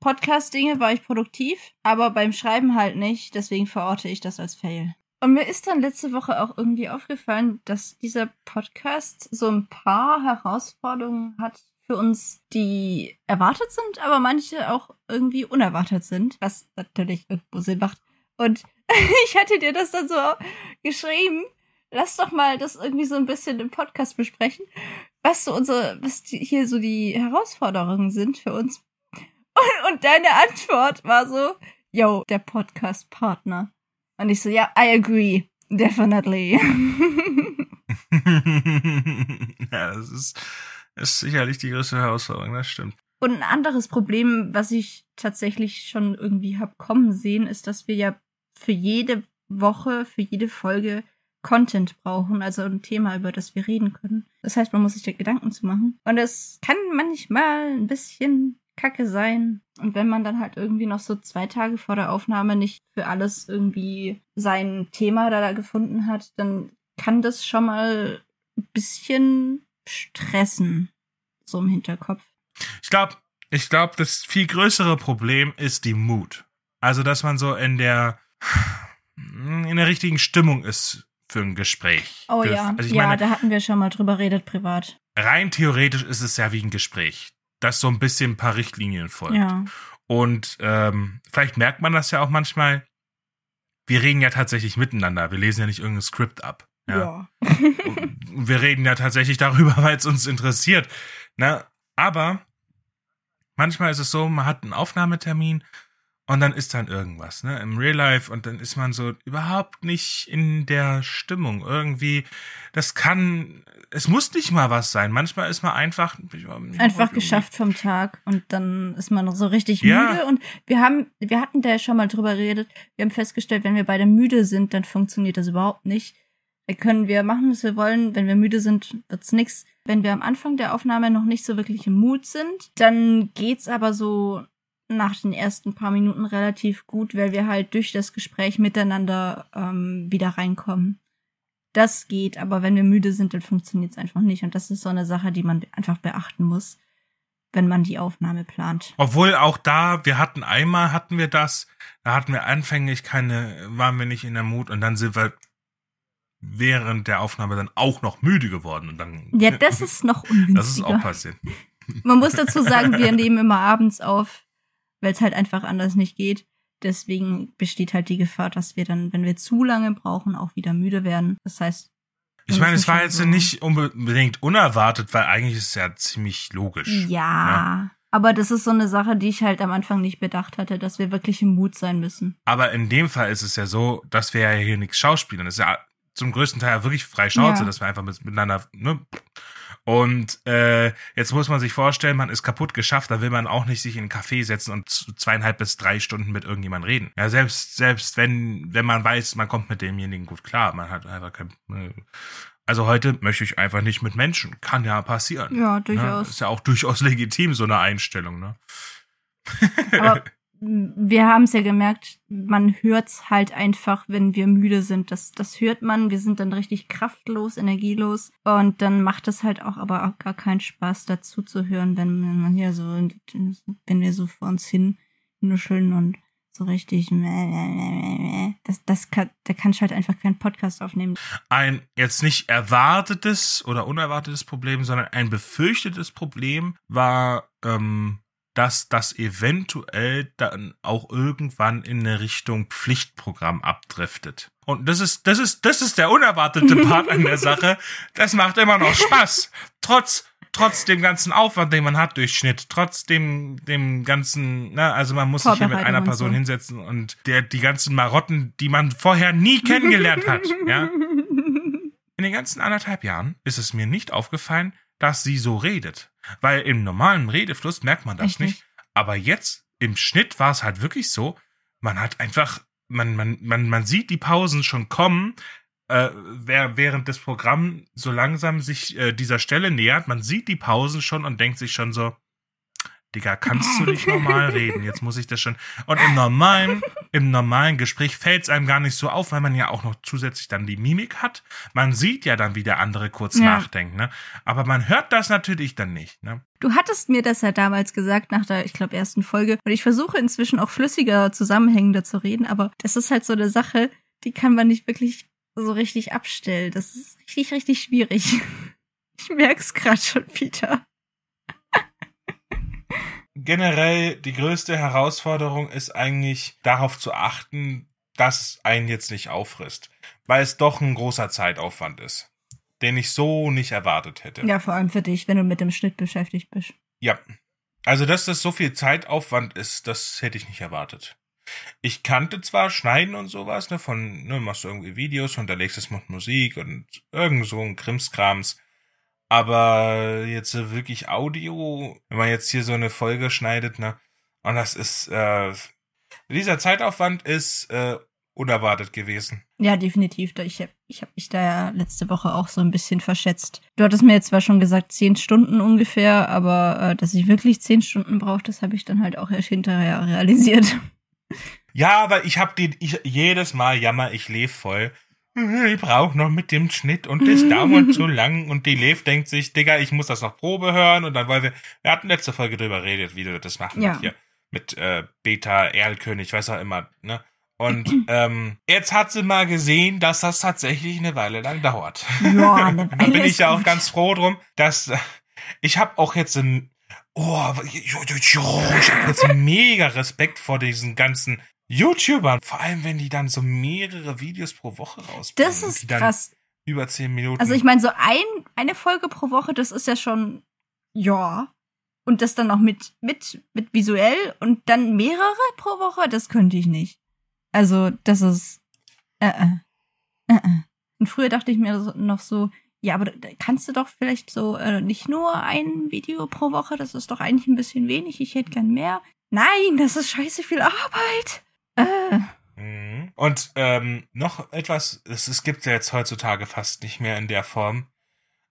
Podcast-Dinge war ich produktiv, aber beim Schreiben halt nicht, deswegen verorte ich das als Fail. Und mir ist dann letzte Woche auch irgendwie aufgefallen, dass dieser Podcast so ein paar Herausforderungen hat für uns, die erwartet sind, aber manche auch irgendwie unerwartet sind, was natürlich irgendwo Sinn macht. Und ich hatte dir das dann so geschrieben. Lass doch mal das irgendwie so ein bisschen im Podcast besprechen, was so unsere, was die, hier so die Herausforderungen sind für uns. Und, und deine Antwort war so, yo, der Podcast-Partner. Und ich so, ja, I agree. Definitely. ja, das ist, ist sicherlich die größte Herausforderung, das stimmt. Und ein anderes Problem, was ich tatsächlich schon irgendwie hab kommen sehen, ist, dass wir ja für jede Woche, für jede Folge Content brauchen, also ein Thema, über das wir reden können. Das heißt, man muss sich da Gedanken zu machen. Und es kann manchmal ein bisschen kacke sein. Und wenn man dann halt irgendwie noch so zwei Tage vor der Aufnahme nicht für alles irgendwie sein Thema da, da gefunden hat, dann kann das schon mal ein bisschen stressen, so im Hinterkopf. Ich glaube, ich glaube, das viel größere Problem ist die Mut. Also, dass man so in der in der richtigen Stimmung ist für ein Gespräch. Oh ja, also ja, meine, da hatten wir schon mal drüber redet privat. Rein theoretisch ist es ja wie ein Gespräch, das so ein bisschen ein paar Richtlinien folgt. Ja. Und ähm, vielleicht merkt man das ja auch manchmal. Wir reden ja tatsächlich miteinander. Wir lesen ja nicht irgendein Skript ab. Ja. ja. wir reden ja tatsächlich darüber, weil es uns interessiert. Ne? Aber manchmal ist es so, man hat einen Aufnahmetermin und dann ist dann irgendwas, ne, im Real Life und dann ist man so überhaupt nicht in der Stimmung. Irgendwie, das kann, es muss nicht mal was sein. Manchmal ist man einfach einfach geschafft vom Tag und dann ist man so richtig ja. müde und wir haben, wir hatten da ja schon mal drüber geredet. Wir haben festgestellt, wenn wir beide müde sind, dann funktioniert das überhaupt nicht. Da können wir machen, was wir wollen. Wenn wir müde sind, wird's nix. Wenn wir am Anfang der Aufnahme noch nicht so wirklich im Mut sind, dann geht's aber so nach den ersten paar Minuten relativ gut, weil wir halt durch das Gespräch miteinander ähm, wieder reinkommen. Das geht, aber wenn wir müde sind, dann funktioniert es einfach nicht. Und das ist so eine Sache, die man einfach beachten muss, wenn man die Aufnahme plant. Obwohl auch da, wir hatten einmal hatten wir das, da hatten wir anfänglich keine, waren wir nicht in der Mut und dann sind wir während der Aufnahme dann auch noch müde geworden und dann. Ja, das ist noch ungünstiger. Das ist auch passiert. Man muss dazu sagen, wir nehmen immer abends auf weil es halt einfach anders nicht geht. Deswegen besteht halt die Gefahr, dass wir dann, wenn wir zu lange brauchen, auch wieder müde werden. Das heißt. Ich meine, es war jetzt so nicht unbedingt unerwartet, weil eigentlich ist es ja ziemlich logisch. Ja, ja. Ne? Aber das ist so eine Sache, die ich halt am Anfang nicht bedacht hatte, dass wir wirklich im Mut sein müssen. Aber in dem Fall ist es ja so, dass wir ja hier nichts schauspielen. Das ist ja zum größten Teil wirklich frei Schnauze, ja. dass wir einfach miteinander ne, und äh, jetzt muss man sich vorstellen, man ist kaputt geschafft, da will man auch nicht sich in einen Café setzen und zweieinhalb bis drei Stunden mit irgendjemandem reden. Ja, selbst, selbst wenn, wenn man weiß, man kommt mit demjenigen gut klar, man hat einfach kein. Äh, also heute möchte ich einfach nicht mit Menschen. Kann ja passieren. Ja, durchaus. Ne? Ist ja auch durchaus legitim, so eine Einstellung, ne? Aber wir haben es ja gemerkt, man hört's halt einfach, wenn wir müde sind. Das, das hört man. Wir sind dann richtig kraftlos, energielos. Und dann macht es halt auch aber auch gar keinen Spaß, dazu zu hören, wenn man hier so, wenn wir so vor uns hin nuscheln und so richtig. Das, das kann, da kannst du halt einfach keinen Podcast aufnehmen. Ein jetzt nicht erwartetes oder unerwartetes Problem, sondern ein befürchtetes Problem war ähm, dass das eventuell dann auch irgendwann in eine Richtung Pflichtprogramm abdriftet. Und das ist, das ist, das ist der unerwartete Part an der Sache. Das macht immer noch Spaß. Trotz, trotz dem ganzen Aufwand, den man hat durch Schnitt, trotz dem, dem ganzen, ne, also man muss sich hier mit einer Person so. hinsetzen und der, die ganzen Marotten, die man vorher nie kennengelernt hat, ja. In den ganzen anderthalb Jahren ist es mir nicht aufgefallen, dass sie so redet. Weil im normalen Redefluss merkt man das Echt nicht. Aber jetzt im Schnitt war es halt wirklich so, man hat einfach, man, man, man, man sieht die Pausen schon kommen, äh, während das Programm so langsam sich äh, dieser Stelle nähert. Man sieht die Pausen schon und denkt sich schon so, Digga, kannst du nicht normal reden? Jetzt muss ich das schon. Und im normalen, im normalen Gespräch fällt es einem gar nicht so auf, weil man ja auch noch zusätzlich dann die Mimik hat. Man sieht ja dann, wie der andere kurz ja. nachdenkt, ne? Aber man hört das natürlich dann nicht, ne? Du hattest mir das ja damals gesagt nach der, ich glaube, ersten Folge. Und ich versuche inzwischen auch flüssiger, zusammenhängender zu reden, aber das ist halt so eine Sache, die kann man nicht wirklich so richtig abstellen. Das ist richtig, richtig schwierig. Ich merk's gerade schon, Peter generell die größte Herausforderung ist eigentlich darauf zu achten, dass es einen jetzt nicht auffrisst, weil es doch ein großer Zeitaufwand ist, den ich so nicht erwartet hätte. Ja, vor allem für dich, wenn du mit dem Schnitt beschäftigt bist. Ja. Also, dass das so viel Zeitaufwand ist, das hätte ich nicht erwartet. Ich kannte zwar Schneiden und sowas, ne, von, ne, machst du irgendwie Videos, unterlegst es mit Musik und irgend so ein Krimskrams, aber jetzt wirklich Audio, wenn man jetzt hier so eine Folge schneidet, ne? Und das ist, äh, dieser Zeitaufwand ist äh, unerwartet gewesen. Ja, definitiv. Ich habe ich hab mich da ja letzte Woche auch so ein bisschen verschätzt. Du hattest mir jetzt zwar schon gesagt, zehn Stunden ungefähr, aber äh, dass ich wirklich zehn Stunden brauche, das habe ich dann halt auch erst hinterher realisiert. Ja, aber ich habe die, ich, jedes Mal jammer ich Lev voll. Ich brauche noch mit dem Schnitt und das dauert zu lang und die Lev denkt sich, Digga, ich muss das noch Probe hören und dann wollen wir, wir hatten letzte Folge drüber redet, wie du das machen Ja. mit hier, mit äh, Beta, Erlkönig, weiß auch immer, ne? Und ähm, jetzt hat sie mal gesehen, dass das tatsächlich eine Weile lang dauert. Ja, Da bin ich ja auch ganz froh drum, dass ich habe auch jetzt ein oh, ich habe jetzt mega Respekt vor diesen ganzen YouTubern, vor allem wenn die dann so mehrere Videos pro Woche rausbringen. Das ist krass. Über zehn Minuten. Also ich meine, so ein, eine Folge pro Woche, das ist ja schon, ja. Und das dann auch mit, mit, mit visuell und dann mehrere pro Woche, das könnte ich nicht. Also, das ist, äh, äh, äh, äh. Und früher dachte ich mir noch so, ja, aber kannst du doch vielleicht so, äh, nicht nur ein Video pro Woche, das ist doch eigentlich ein bisschen wenig, ich hätte gern mehr. Nein, das ist scheiße viel Arbeit. Mhm. Und ähm, noch etwas, es, es gibt ja jetzt heutzutage fast nicht mehr in der Form.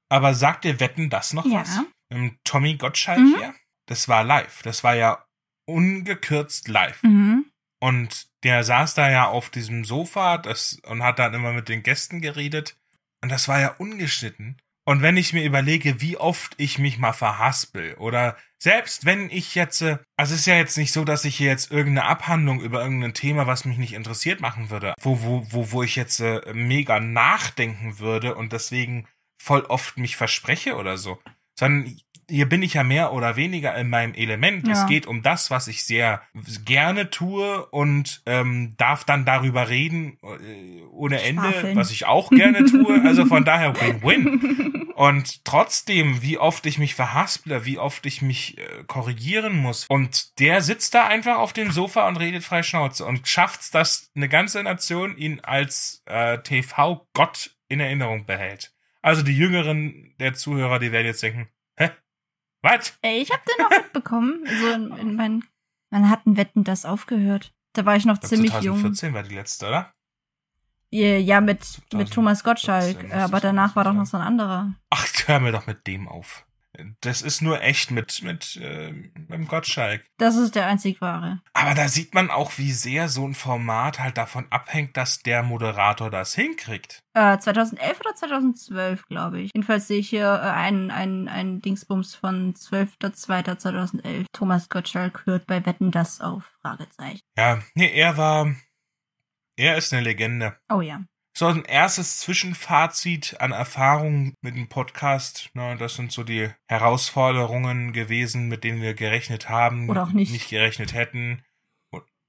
Aber sagt ihr Wetten das noch Ja. was? Ähm, Tommy Gottschalk Mhm. hier? Das war live. Das war ja ungekürzt live. mhm. Und der saß da ja auf diesem Sofa das, und hat dann immer mit den Gästen geredet. Und das war ja ungeschnitten. Und wenn ich mir überlege, wie oft ich mich mal verhaspel oder selbst wenn ich jetzt, äh, also es ist ja jetzt nicht so, dass ich hier jetzt irgendeine Abhandlung über irgendein Thema, was mich nicht interessiert, machen würde, wo, wo, wo, wo ich jetzt äh, mega nachdenken würde und deswegen voll oft mich verspreche oder so. Sondern hier bin ich ja mehr oder weniger in meinem Element. Ja. Es geht um das, was ich sehr gerne tue und ähm, darf dann darüber reden äh, ohne Ende, Schwafeln. was ich auch gerne tue. Also von daher Win-Win. Und trotzdem, wie oft ich mich verhasple, wie oft ich mich äh, korrigieren muss. Und der sitzt da einfach auf dem Sofa und redet frei Schnauze und schafft's, dass eine ganze Nation ihn als äh, TV-Gott in Erinnerung behält. Also die Jüngeren der Zuhörer, die werden jetzt denken, hä? Was? Ey, ich hab den noch mitbekommen. So in, in meinen, wann hatten Wetten das aufgehört? Da war ich noch Ich glaub, ziemlich jung. 2014 war die letzte, oder? Ja, ja, mit, 2014 mit Thomas Gottschalk. Aber danach war doch noch so ein anderer. Ach, hör mir doch mit dem auf. Das ist nur echt mit, mit, äh, mit Gottschalk. Das ist der einzig wahre. Aber da sieht man auch, wie sehr so ein Format halt davon abhängt, dass der Moderator das hinkriegt. Äh, 2011 oder 2012, glaube ich. Jedenfalls sehe ich hier äh, einen, einen, einen Dingsbums von 12.02.2011. Thomas Gottschalk hört bei Wetten das auf? Fragezeichen. Ja, nee, er war, er ist eine Legende. Oh ja. So ein erstes Zwischenfazit an Erfahrungen mit dem Podcast. Ne, das sind so die Herausforderungen gewesen, mit denen wir gerechnet haben. Oder auch nicht. Nicht gerechnet hätten.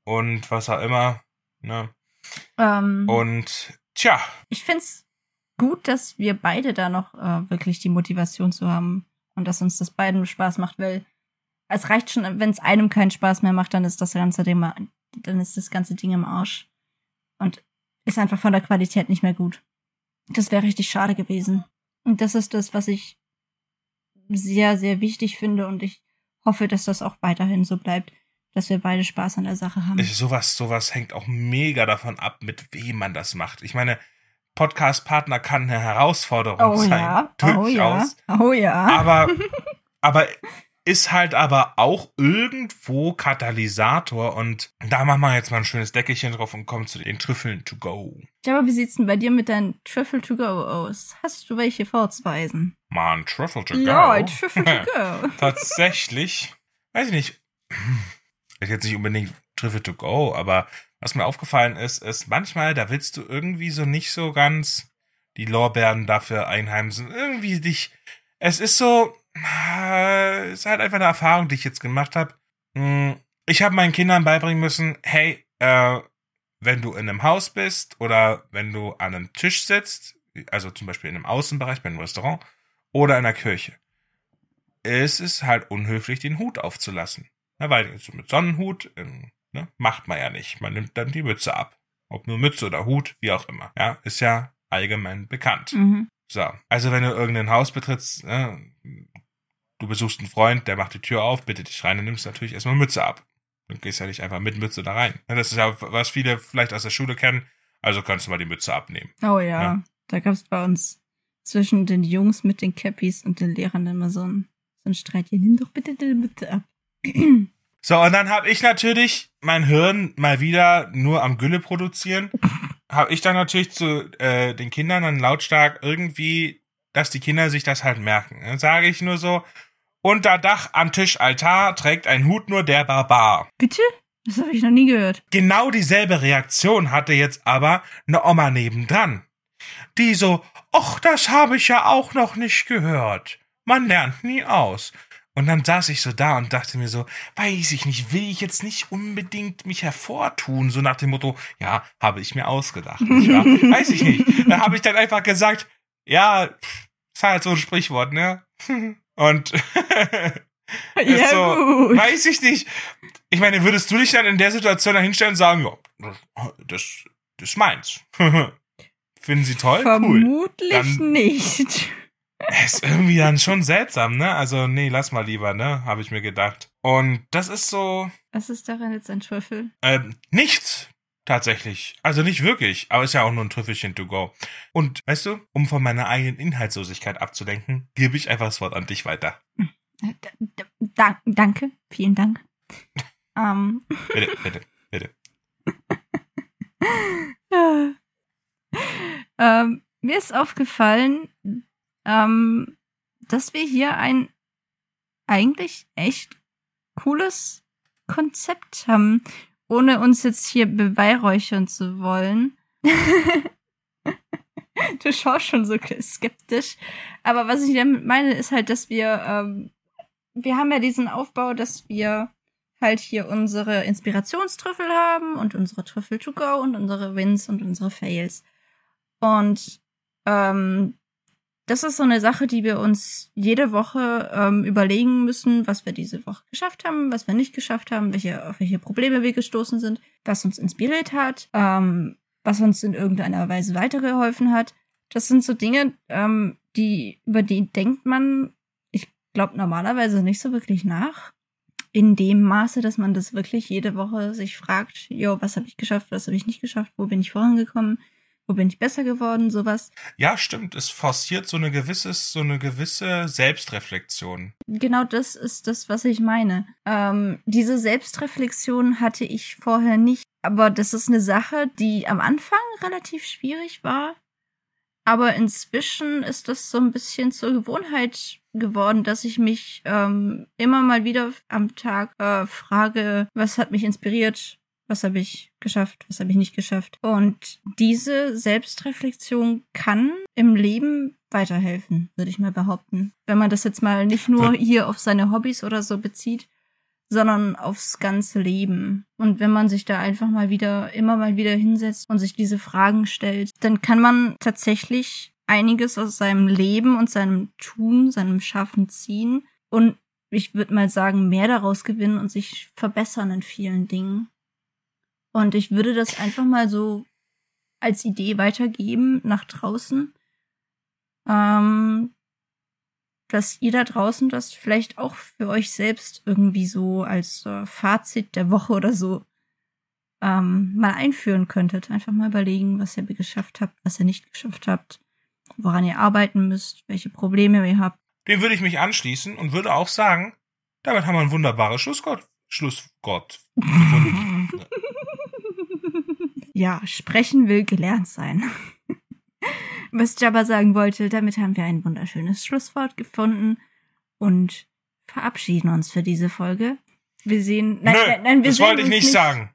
Und, was auch immer. Ne? Ähm, Und tja, ich find's gut, dass wir beide da noch äh, wirklich die Motivation zu haben und dass uns das beiden Spaß macht, weil es reicht schon, wenn es einem keinen Spaß mehr macht, dann ist das ganze Ding, mal- dann ist das ganze Ding im Arsch und ist einfach von der Qualität nicht mehr gut. Das wäre richtig schade gewesen. Und das ist das, was ich sehr, sehr wichtig finde und ich hoffe, dass das auch weiterhin so bleibt, dass wir beide Spaß an der Sache haben. Sowas, sowas hängt auch mega davon ab, mit wem man das macht. Ich meine, Podcast-Partner kann eine Herausforderung oh sein. ja, oh ja, oh ja. Aber, aber ist halt aber auch irgendwo Katalysator und da machen wir jetzt mal ein schönes Deckelchen drauf und kommen zu den Trüffeln to go. Ja, aber wie sieht's denn bei dir mit deinen Trüffel to go aus? Hast du welche vorzuweisen? Man, Trüffel to go. Ja, Trüffel to go. Tatsächlich, weiß ich nicht, ist jetzt nicht unbedingt Trüffel to go, aber was mir aufgefallen ist, ist manchmal, da willst du irgendwie so nicht so ganz die Lorbeeren dafür einheimsen. Irgendwie dich, es ist so, ist halt einfach eine Erfahrung, die ich jetzt gemacht habe. Ich habe meinen Kindern beibringen müssen, hey, äh, wenn du in einem Haus bist oder wenn du an einem Tisch sitzt, also zum Beispiel in einem Außenbereich, bei einem Restaurant oder in einer Kirche, es ist halt unhöflich, den Hut aufzulassen. Na, weil so mit Sonnenhut ähm, ne, macht man ja nicht. Man nimmt dann die Mütze ab. Ob nur Mütze oder Hut, wie auch immer. Ja, ist ja allgemein bekannt. Mhm. So, also wenn du irgendein Haus betrittst, ne, du besuchst einen Freund, der macht die Tür auf, bittet dich rein, dann nimmst du natürlich erstmal Mütze ab. Dann gehst du ja nicht einfach mit Mütze da rein. Das ist ja, was viele vielleicht aus der Schule kennen. Also kannst du mal die Mütze abnehmen. Oh ja, ja. da gab es bei uns zwischen den Jungs mit den Cappies und den Lehrern immer so ein, so ein Streit. Hier, nimm doch bitte die Mütze ab. So, und dann habe ich natürlich mein Hirn mal wieder nur am Gülle produzieren. habe ich dann natürlich zu äh, den Kindern dann lautstark irgendwie, dass die Kinder sich das halt merken. Dann sage ich nur so, unter Dach am Tisch Altar trägt ein Hut nur der Barbar. Bitte? Das habe ich noch nie gehört. Genau dieselbe Reaktion hatte jetzt aber eine Oma nebendran. Die so, ach, das habe ich ja auch noch nicht gehört. Man lernt nie aus. Und dann saß ich so da und dachte mir so, weiß ich nicht, will ich jetzt nicht unbedingt mich hervortun, so nach dem Motto, ja, habe ich mir ausgedacht. Nicht wahr? weiß ich nicht. Da habe ich dann einfach gesagt, ja, ist halt so ein Sprichwort, ne? Und ja, so, gut. weiß ich nicht. Ich meine, würdest du dich dann in der Situation da hinstellen und sagen, ja, das, das ist meins. Finden Sie toll? Vermutlich cool. Dann, nicht. Ist irgendwie dann schon seltsam, ne? Also, nee, lass mal lieber, ne? Habe ich mir gedacht. Und das ist so. Was ist daran jetzt ein Trüffel? Ähm, nichts. Tatsächlich. Also nicht wirklich, aber ist ja auch nur ein Trüffelchen to go. Und weißt du, um von meiner eigenen Inhaltslosigkeit abzulenken, gebe ich einfach das Wort an dich weiter. Da, danke, vielen Dank. ähm. Bitte, bitte, bitte. ähm, mir ist aufgefallen, ähm, dass wir hier ein eigentlich echt cooles Konzept haben, ohne uns jetzt hier beweihräuchern zu wollen. du schaust schon so skeptisch. Aber was ich damit meine, ist halt, dass wir, ähm, wir haben ja diesen Aufbau, dass wir halt hier unsere Inspirationstrüffel haben und unsere Trüffel to go und unsere Wins und unsere Fails. Und ähm, das ist so eine Sache, die wir uns jede Woche ähm, überlegen müssen, was wir diese Woche geschafft haben, was wir nicht geschafft haben, welche, auf welche Probleme wir gestoßen sind, was uns inspiriert hat, ähm, was uns in irgendeiner Weise weitergeholfen hat. Das sind so Dinge, ähm, die, über die denkt man, ich glaube, normalerweise nicht so wirklich nach. In dem Maße, dass man das wirklich jede Woche sich fragt, jo, was habe ich geschafft, was habe ich nicht geschafft, wo bin ich vorangekommen, wo bin ich besser geworden, sowas. Ja, stimmt. Es forciert so eine gewisse, so eine gewisse Selbstreflexion. Genau das ist das, was ich meine. Ähm, diese Selbstreflexion hatte ich vorher nicht, aber das ist eine Sache, die am Anfang relativ schwierig war. Aber inzwischen ist das so ein bisschen zur Gewohnheit geworden, dass ich mich ähm, immer mal wieder am Tag äh, frage, was hat mich inspiriert, was habe ich geschafft, was habe ich nicht geschafft. Und diese Selbstreflexion kann im Leben weiterhelfen, würde ich mal behaupten. Wenn man das jetzt mal nicht nur hier auf seine Hobbys oder so bezieht, sondern aufs ganze Leben. Und wenn man sich da einfach mal wieder, immer mal wieder hinsetzt und sich diese Fragen stellt, dann kann man tatsächlich einiges aus seinem Leben und seinem Tun, seinem Schaffen ziehen und ich würde mal sagen, mehr daraus gewinnen und sich verbessern in vielen Dingen. Und ich würde das einfach mal so als Idee weitergeben nach draußen, ähm, dass ihr da draußen das vielleicht auch für euch selbst irgendwie so als äh, Fazit der Woche oder so ähm, mal einführen könntet. Einfach mal überlegen, was ihr geschafft habt, was ihr nicht geschafft habt, woran ihr arbeiten müsst, welche Probleme ihr habt. Dem würde ich mich anschließen und würde auch sagen, damit haben wir ein wunderbares Schlussgott. Schlussgott. ja, sprechen will gelernt sein. Was Jabba sagen wollte, damit haben wir ein wunderschönes Schlusswort gefunden und verabschieden uns für diese Folge. Wir sehen, nein, Nö, nein, nein wir das wollte ich nicht, nicht sagen.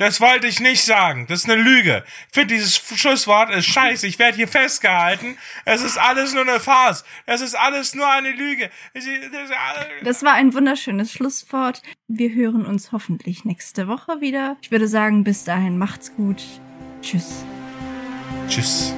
Das wollte ich nicht sagen. Das ist eine Lüge. Ich finde dieses Schlusswort ist scheiße. Ich werde hier festgehalten. Es ist alles nur eine Farce. Es ist alles nur eine Lüge. Das war ein wunderschönes Schlusswort. Wir hören uns hoffentlich nächste Woche wieder. Ich würde sagen, bis dahin macht's gut. Tschüss. Tschüss.